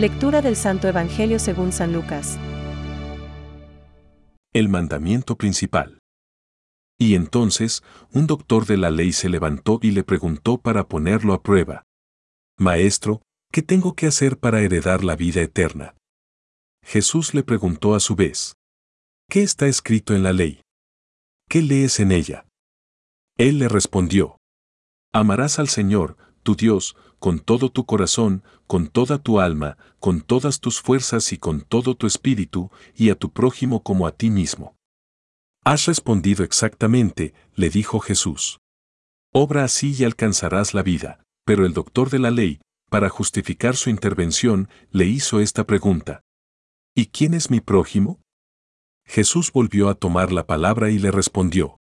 Lectura del Santo Evangelio según San Lucas. El mandamiento principal. Y entonces, un doctor de la ley se levantó y le preguntó para ponerlo a prueba. Maestro, ¿qué tengo que hacer para heredar la vida eterna? Jesús le preguntó a su vez. ¿Qué está escrito en la ley? ¿Qué lees en ella? Él le respondió. Amarás al Señor, tu Dios, con todo tu corazón, con toda tu alma, con todas tus fuerzas y con todo tu espíritu, y a tu prójimo como a ti mismo. Has respondido exactamente, le dijo Jesús. Obra así y alcanzarás la vida. Pero el doctor de la ley, para justificar su intervención, le hizo esta pregunta. ¿Y quién es mi prójimo? Jesús volvió a tomar la palabra y le respondió.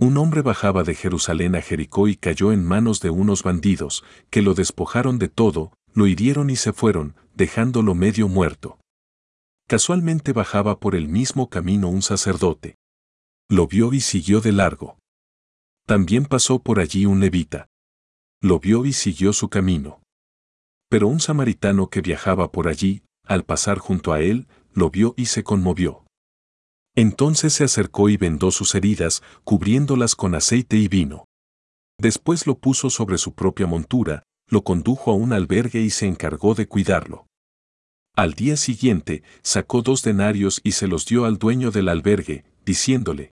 Un hombre bajaba de Jerusalén a Jericó y cayó en manos de unos bandidos, que lo despojaron de todo, lo hirieron y se fueron, dejándolo medio muerto. Casualmente bajaba por el mismo camino un sacerdote. Lo vio y siguió de largo. También pasó por allí un levita. Lo vio y siguió su camino. Pero un samaritano que viajaba por allí, al pasar junto a él, lo vio y se conmovió. Entonces se acercó y vendó sus heridas, cubriéndolas con aceite y vino. Después lo puso sobre su propia montura, lo condujo a un albergue y se encargó de cuidarlo. Al día siguiente, sacó dos denarios y se los dio al dueño del albergue, diciéndole,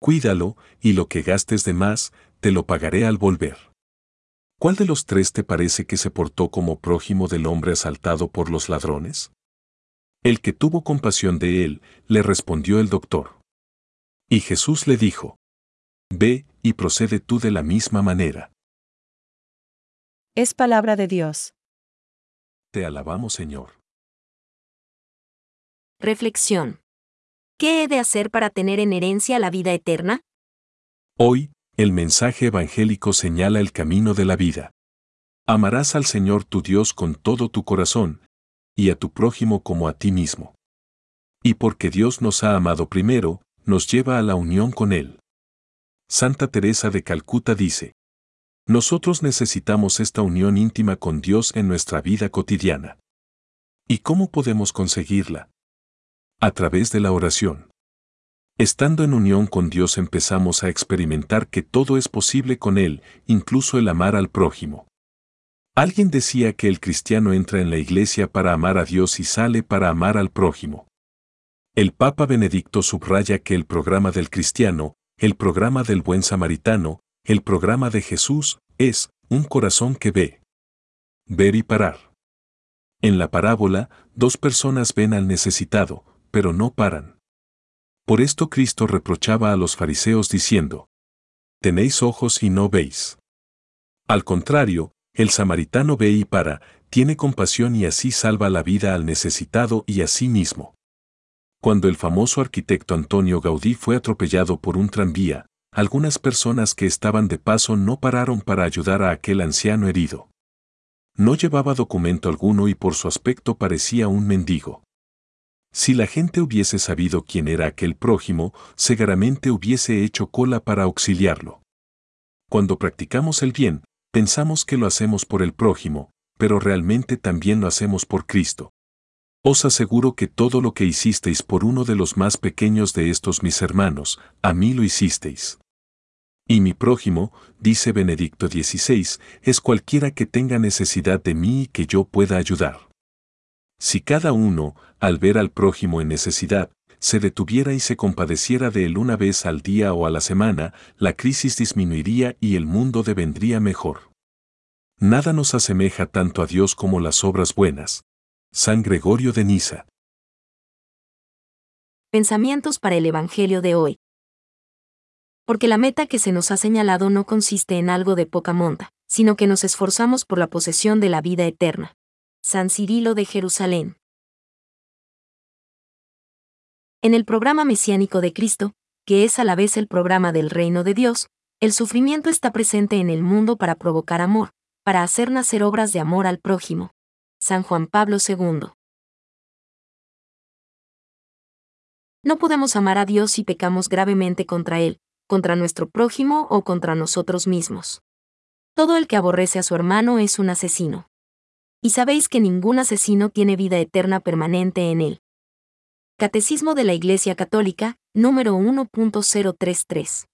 Cuídalo, y lo que gastes de más, te lo pagaré al volver. ¿Cuál de los tres te parece que se portó como prójimo del hombre asaltado por los ladrones? El que tuvo compasión de él, le respondió el doctor. Y Jesús le dijo, Ve y procede tú de la misma manera. Es palabra de Dios. Te alabamos Señor. Reflexión. ¿Qué he de hacer para tener en herencia la vida eterna? Hoy, el mensaje evangélico señala el camino de la vida. Amarás al Señor tu Dios con todo tu corazón, y a tu prójimo como a ti mismo. Y porque Dios nos ha amado primero, nos lleva a la unión con Él. Santa Teresa de Calcuta dice, Nosotros necesitamos esta unión íntima con Dios en nuestra vida cotidiana. ¿Y cómo podemos conseguirla? A través de la oración. Estando en unión con Dios empezamos a experimentar que todo es posible con Él, incluso el amar al prójimo. Alguien decía que el cristiano entra en la iglesia para amar a Dios y sale para amar al prójimo. El Papa Benedicto subraya que el programa del cristiano, el programa del buen samaritano, el programa de Jesús, es un corazón que ve. Ver y parar. En la parábola, dos personas ven al necesitado, pero no paran. Por esto Cristo reprochaba a los fariseos diciendo, Tenéis ojos y no veis. Al contrario, el samaritano ve y para, tiene compasión y así salva la vida al necesitado y a sí mismo. Cuando el famoso arquitecto Antonio Gaudí fue atropellado por un tranvía, algunas personas que estaban de paso no pararon para ayudar a aquel anciano herido. No llevaba documento alguno y por su aspecto parecía un mendigo. Si la gente hubiese sabido quién era aquel prójimo, seguramente hubiese hecho cola para auxiliarlo. Cuando practicamos el bien, Pensamos que lo hacemos por el prójimo, pero realmente también lo hacemos por Cristo. Os aseguro que todo lo que hicisteis por uno de los más pequeños de estos mis hermanos, a mí lo hicisteis. Y mi prójimo, dice Benedicto XVI, es cualquiera que tenga necesidad de mí y que yo pueda ayudar. Si cada uno, al ver al prójimo en necesidad, se detuviera y se compadeciera de él una vez al día o a la semana, la crisis disminuiría y el mundo devendría mejor. Nada nos asemeja tanto a Dios como las obras buenas. San Gregorio de Niza. Pensamientos para el Evangelio de hoy. Porque la meta que se nos ha señalado no consiste en algo de poca monta, sino que nos esforzamos por la posesión de la vida eterna. San Cirilo de Jerusalén. En el programa mesiánico de Cristo, que es a la vez el programa del reino de Dios, el sufrimiento está presente en el mundo para provocar amor, para hacer nacer obras de amor al prójimo. San Juan Pablo II. No podemos amar a Dios si pecamos gravemente contra Él, contra nuestro prójimo o contra nosotros mismos. Todo el que aborrece a su hermano es un asesino. y sabéis que ningún asesino tiene vida eterna permanente en él. Catecismo de la Iglesia Católica, número 1.033.